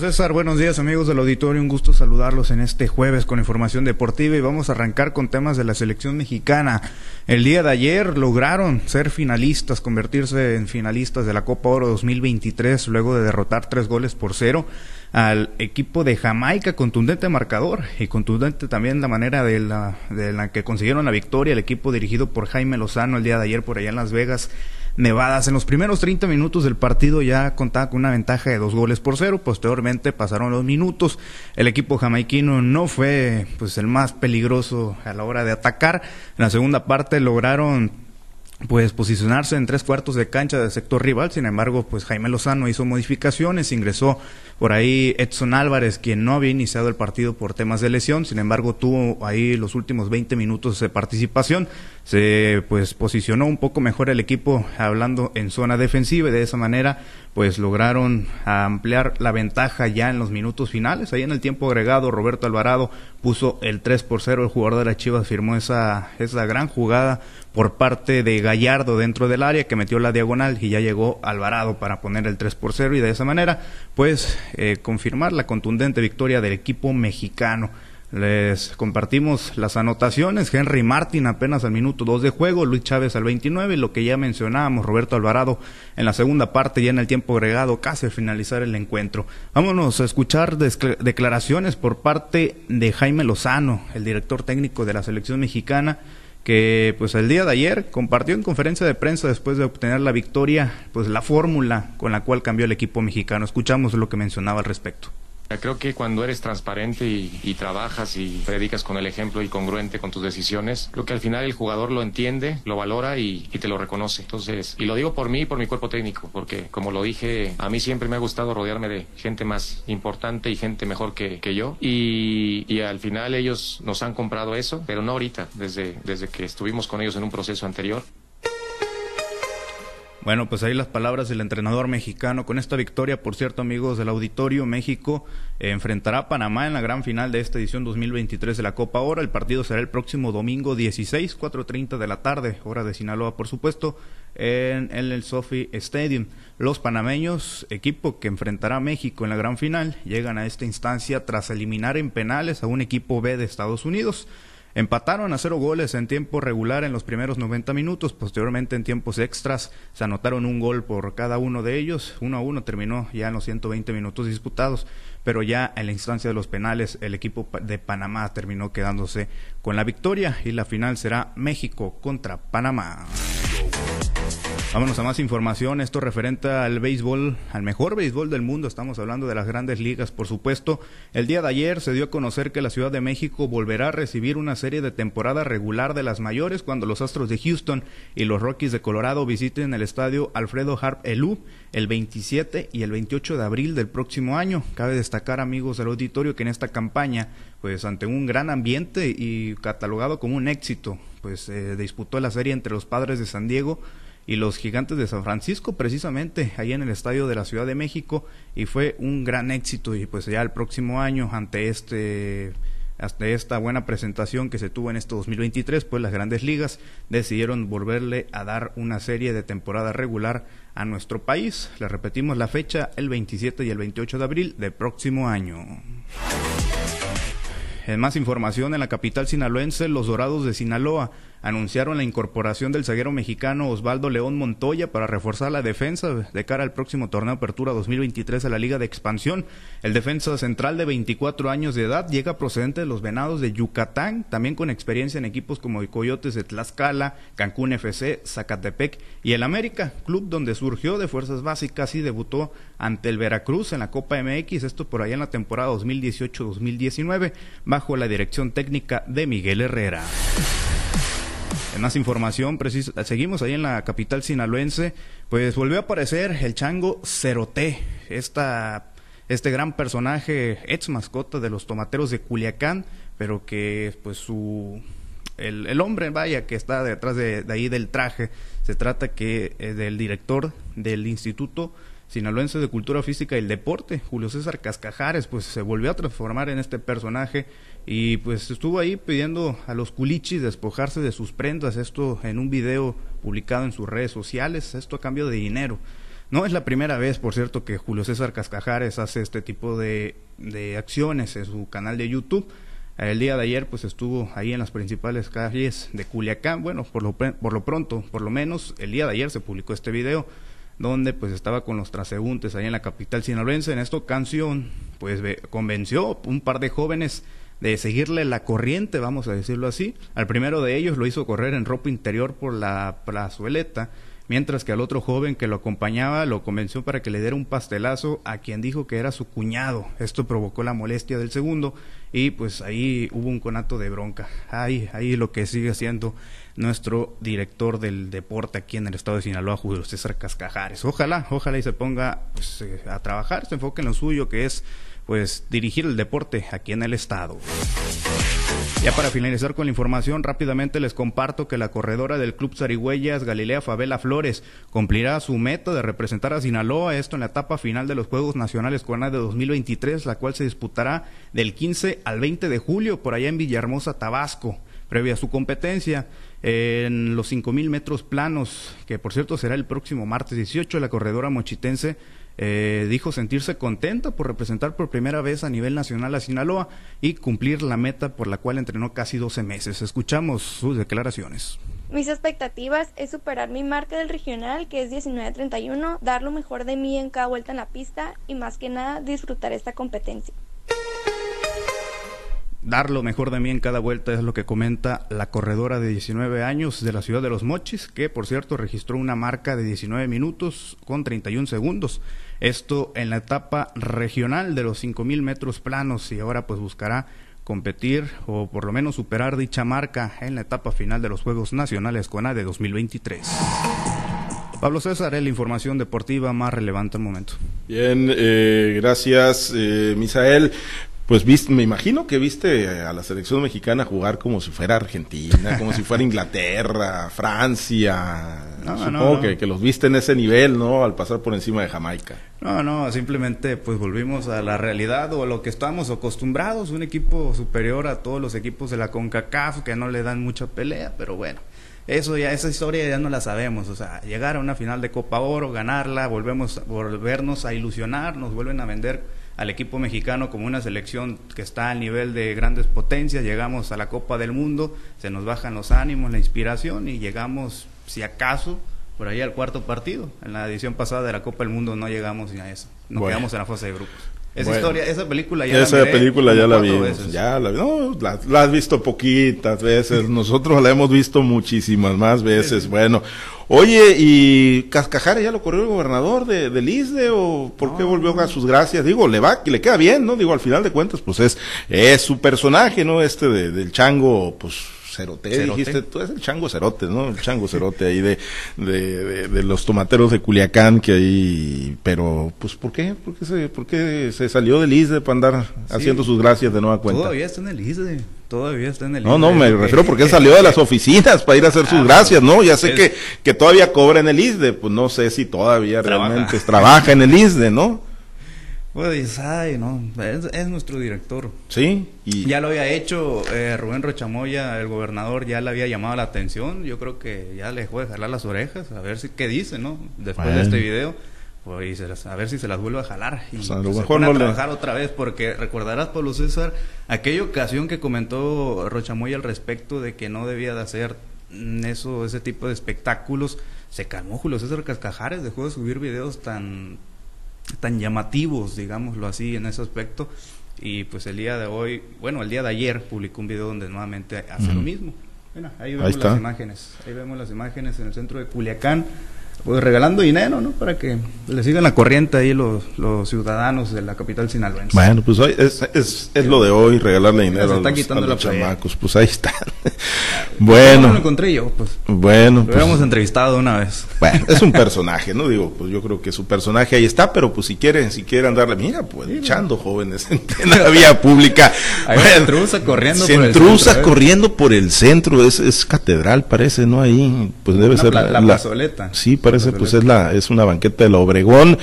César. Buenos días, amigos del auditorio. Un gusto saludarlos en este jueves con información deportiva y vamos a arrancar con temas de la selección mexicana. El día de ayer lograron ser finalistas, convertirse en finalistas de la Copa Oro 2023 luego de derrotar tres goles por cero al equipo de Jamaica, contundente marcador y contundente también la manera de la, de la que consiguieron la victoria el equipo dirigido por Jaime Lozano el día de ayer por allá en Las Vegas Nevadas. En los primeros 30 minutos del partido ya contaba con una ventaja de dos goles por cero. Posteriormente pasaron los minutos. El equipo jamaiquino no fue pues el más peligroso a la hora de atacar. En la segunda parte lograron pues posicionarse en tres cuartos de cancha del sector rival. Sin embargo, pues Jaime Lozano hizo modificaciones, ingresó por ahí Edson Álvarez, quien no había iniciado el partido por temas de lesión, sin embargo tuvo ahí los últimos 20 minutos de participación, se pues posicionó un poco mejor el equipo hablando en zona defensiva y de esa manera pues lograron ampliar la ventaja ya en los minutos finales. Ahí en el tiempo agregado Roberto Alvarado puso el 3 por 0, el jugador de la Chivas firmó esa, esa gran jugada por parte de Gallardo dentro del área que metió la diagonal y ya llegó Alvarado para poner el 3 por 0 y de esa manera pues eh, confirmar la contundente victoria del equipo mexicano. Les compartimos las anotaciones. Henry Martin apenas al minuto 2 de juego, Luis Chávez al 29, lo que ya mencionábamos, Roberto Alvarado en la segunda parte, ya en el tiempo agregado, casi al finalizar el encuentro. Vámonos a escuchar declaraciones por parte de Jaime Lozano, el director técnico de la selección mexicana, que pues el día de ayer compartió en conferencia de prensa después de obtener la victoria, pues la fórmula con la cual cambió el equipo mexicano. Escuchamos lo que mencionaba al respecto. Creo que cuando eres transparente y, trabajas y predicas con el ejemplo y congruente con tus decisiones, creo que al final el jugador lo entiende, lo valora y, te lo reconoce. Entonces, y lo digo por mí y por mi cuerpo técnico, porque como lo dije, a mí siempre me ha gustado rodearme de gente más importante y gente mejor que, yo. Y, y, al final ellos nos han comprado eso, pero no ahorita, desde, desde que estuvimos con ellos en un proceso anterior. Bueno, pues ahí las palabras del entrenador mexicano. Con esta victoria, por cierto, amigos del auditorio, México eh, enfrentará a Panamá en la gran final de esta edición 2023 de la Copa Oro. El partido será el próximo domingo 16, 4.30 de la tarde, hora de Sinaloa, por supuesto, en, en el Sophie Stadium. Los panameños, equipo que enfrentará a México en la gran final, llegan a esta instancia tras eliminar en penales a un equipo B de Estados Unidos. Empataron a cero goles en tiempo regular en los primeros 90 minutos. Posteriormente, en tiempos extras, se anotaron un gol por cada uno de ellos. Uno a uno terminó ya en los 120 minutos disputados. Pero ya en la instancia de los penales, el equipo de Panamá terminó quedándose con la victoria. Y la final será México contra Panamá. Vámonos a más información. Esto referente al béisbol, al mejor béisbol del mundo. Estamos hablando de las grandes ligas, por supuesto. El día de ayer se dio a conocer que la Ciudad de México volverá a recibir una serie de temporada regular de las mayores cuando los Astros de Houston y los Rockies de Colorado visiten el estadio Alfredo Harp Elú el 27 y el 28 de abril del próximo año. Cabe destacar, amigos del auditorio, que en esta campaña, pues ante un gran ambiente y catalogado como un éxito, pues se disputó la serie entre los Padres de San Diego y los Gigantes de San Francisco, precisamente ahí en el estadio de la Ciudad de México, y fue un gran éxito. Y pues ya el próximo año, ante este hasta esta buena presentación que se tuvo en este 2023, pues las grandes ligas decidieron volverle a dar una serie de temporada regular a nuestro país. Le repetimos la fecha, el 27 y el 28 de abril del próximo año. En más información, en la capital sinaloense, los Dorados de Sinaloa anunciaron la incorporación del zaguero mexicano Osvaldo León Montoya para reforzar la defensa de cara al próximo torneo Apertura 2023 a la Liga de Expansión. El defensa central de 24 años de edad llega procedente de los Venados de Yucatán, también con experiencia en equipos como Coyotes de Tlaxcala, Cancún FC, Zacatepec y el América, club donde surgió de fuerzas básicas y debutó ante el Veracruz en la Copa MX, esto por allá en la temporada 2018-2019, bajo la dirección técnica de Miguel Herrera. En más información, seguimos ahí en la capital sinaloense, pues volvió a aparecer el chango Ceroté, esta, este gran personaje, ex mascota de los tomateros de Culiacán, pero que pues su el, hombre, vaya, que está detrás de, ahí del traje, se trata que eh, del director del Instituto Sinaloense de Cultura Física y el Deporte, Julio César Cascajares, pues se volvió a transformar en este personaje y pues estuvo ahí pidiendo a los culichis despojarse de sus prendas, esto en un video publicado en sus redes sociales, esto a cambio de dinero. No es la primera vez, por cierto, que Julio César Cascajares hace este tipo de, de acciones en su canal de YouTube. El día de ayer pues estuvo ahí en las principales calles de Culiacán. Bueno, por lo, por lo pronto, por lo menos el día de ayer se publicó este video donde pues estaba con los transeúntes ahí en la capital sinaloense. En esta canción pues convenció un par de jóvenes de seguirle la corriente, vamos a decirlo así. Al primero de ellos lo hizo correr en ropa interior por la plazueleta, mientras que al otro joven que lo acompañaba lo convenció para que le diera un pastelazo a quien dijo que era su cuñado. Esto provocó la molestia del segundo y pues ahí hubo un conato de bronca. Ahí, ahí lo que sigue siendo nuestro director del deporte aquí en el estado de Sinaloa, Julio César Cascajares. Ojalá, ojalá y se ponga pues, eh, a trabajar, se enfoque en lo suyo que es pues dirigir el deporte aquí en el estado. Ya para finalizar con la información, rápidamente les comparto que la corredora del Club Zarigüeyas, Galilea Favela Flores, cumplirá su meta de representar a Sinaloa, esto en la etapa final de los Juegos Nacionales Cuana de 2023, la cual se disputará del 15 al 20 de julio por allá en Villahermosa, Tabasco. Previa a su competencia, en los 5.000 metros planos, que por cierto será el próximo martes 18, la corredora mochitense eh, dijo sentirse contenta por representar por primera vez a nivel nacional a Sinaloa y cumplir la meta por la cual entrenó casi 12 meses. Escuchamos sus declaraciones. Mis expectativas es superar mi marca del regional, que es 19.31, dar lo mejor de mí en cada vuelta en la pista y más que nada disfrutar esta competencia dar lo mejor de mí en cada vuelta es lo que comenta la corredora de 19 años de la ciudad de Los Mochis, que por cierto registró una marca de 19 minutos con 31 segundos. Esto en la etapa regional de los 5.000 metros planos y ahora pues buscará competir o por lo menos superar dicha marca en la etapa final de los Juegos Nacionales CONA de 2023. Pablo César, la información deportiva más relevante al momento. Bien, eh, gracias, eh, Misael. Pues viste, me imagino que viste a la selección mexicana jugar como si fuera Argentina, como si fuera Inglaterra, Francia. Supongo Que, que, los viste en ese nivel, ¿no? Al pasar por encima de Jamaica. No, no, simplemente pues volvimos a la realidad o a lo que estamos acostumbrados, un equipo superior a todos los equipos de la CONCACAF que no le dan mucha pelea, pero bueno. Eso ya, esa historia ya no la sabemos, o sea, llegar a una final de Copa Oro, ganarla, volvemos, volvernos a ilusionar, nos vuelven a vender al equipo mexicano como una selección que está al nivel de grandes potencias, llegamos a la Copa del Mundo, se nos bajan los ánimos, la inspiración y llegamos, si acaso, por ahí al cuarto partido. En la edición pasada de la Copa del Mundo no llegamos ni a eso, nos quedamos en la fase de grupos. Esa historia, esa película ya esa la película ya la vimos, ya la, no, la, has visto poquitas veces, nosotros la hemos visto muchísimas más veces. Bueno, oye, ¿y Cascajara ya lo corrió el gobernador de, del ISDE o por qué volvió a sus gracias? Digo, le va, le queda bien, ¿no? Digo, al final de cuentas, pues es, es su personaje, ¿no? Este de, del chango, pues Cerote, dijiste, tú eres el chango cerote, ¿no? El chango cerote ahí de, de, de, los tomateros de Culiacán que ahí, pero pues ¿por qué? ¿Por qué se, por qué se salió del ISDE para andar haciendo sus gracias de nueva cuenta? Todavía está en el ISDE. Todavía está en el No, no, me refiero porque salió de las oficinas para ir a hacer sus ah, gracias, ¿no? Ya sé que, que todavía cobra en el ISDE, pues no sé si todavía realmente trabaja en el ISDE, ¿no? Pues, ay, no, es, nuestro director. Sí. Y... Ya lo había hecho eh, Rubén Rochamoya, el gobernador, ya le había llamado la atención. Yo creo que ya le dejó de jalar las orejas, a ver si qué dice, ¿no? Después de este video. Pues, a ver si se las vuelve a jalar. Y pues, a lo mejor no a trabajar otra vez, porque recordarás, Pablo César, aquella ocasión que comentó Rochamoya al respecto de que no debía de hacer eso, ese tipo de espectáculos. Se calmó Julio César Cascajares, dejó de subir videos tan tan llamativos, digámoslo así, en ese aspecto. Y pues el día de hoy, bueno, el día de ayer publicó un video donde nuevamente hace lo mismo. ahí vemos las imágenes, ahí vemos las imágenes en el centro de Culiacán pues regalando dinero, ¿no? Para que le sigan la corriente ahí los, los ciudadanos de la capital sinaloense. Bueno, pues hoy es, es, es lo de hoy, regalarle dinero a los, a los chamacos. Pues ahí está. bueno. lo encontré yo, pues. Bueno. Lo pues, entrevistado una vez. Bueno, es un personaje, ¿no? Digo, pues yo creo que su personaje ahí está, pero pues si quieren, si quieren darle, mira, pues echando jóvenes en la vía pública. Ahí se entrusa corriendo se por entrusa el centro, ¿eh? corriendo por el centro, es, es catedral parece, ¿no? Ahí, pues debe ser la, la, plazoleta. Sí, parece, pues es la es una banqueta de la Obregón.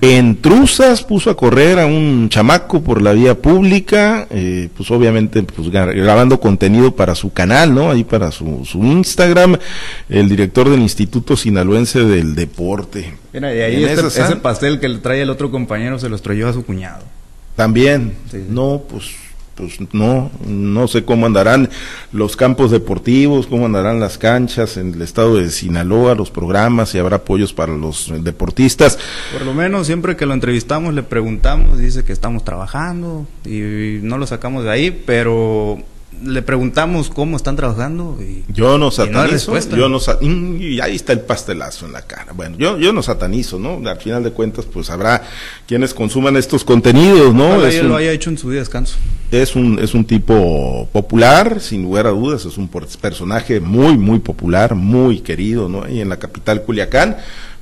en Truzas puso a correr a un chamaco por la vía pública, eh, pues obviamente pues grabando contenido para su canal, ¿no? Ahí para su, su Instagram, el director del Instituto Sinaloense del Deporte. Mira, y ahí este, ese pastel que le trae el otro compañero se lo estrelló a su cuñado. También, no, pues pues no, no sé cómo andarán los campos deportivos, cómo andarán las canchas en el estado de Sinaloa, los programas, si habrá apoyos para los deportistas. Por lo menos siempre que lo entrevistamos le preguntamos, dice que estamos trabajando y no lo sacamos de ahí, pero le preguntamos cómo están trabajando y yo no satanizo, yo no y ahí está el pastelazo en la cara. Bueno, yo yo no satanizo, ¿no? Al final de cuentas pues habrá quienes consuman estos contenidos, ¿no? él lo haya hecho en su día de descanso. Es un es un tipo popular, sin lugar a dudas, es un personaje muy muy popular, muy querido, ¿no? Y en la capital Culiacán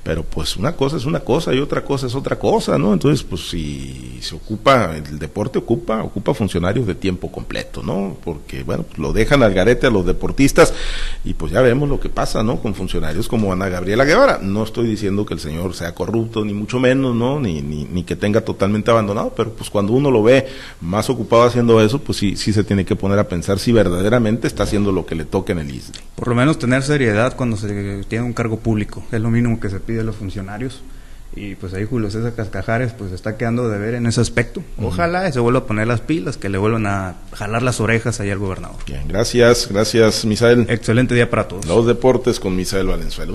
pero pues una cosa es una cosa y otra cosa es otra cosa, ¿no? Entonces, pues si se ocupa, el deporte ocupa, ocupa funcionarios de tiempo completo, ¿no? Porque, bueno, pues lo dejan al garete a los deportistas y pues ya vemos lo que pasa, ¿no? Con funcionarios como Ana Gabriela Guevara. No estoy diciendo que el señor sea corrupto, ni mucho menos, ¿no? Ni, ni, ni que tenga totalmente abandonado, pero pues cuando uno lo ve más ocupado haciendo eso, pues sí, sí se tiene que poner a pensar si verdaderamente está haciendo lo que le toca en el ISDE. Por lo menos tener seriedad cuando se tiene un cargo público, es lo mínimo que se pide de los funcionarios. Y pues ahí Julio César Cascajares pues está quedando de ver en ese aspecto. Ojalá se vuelva a poner las pilas, que le vuelvan a jalar las orejas ahí al gobernador. Bien, gracias, gracias Misael. Excelente día para todos. Los deportes con Misael Valenzuela.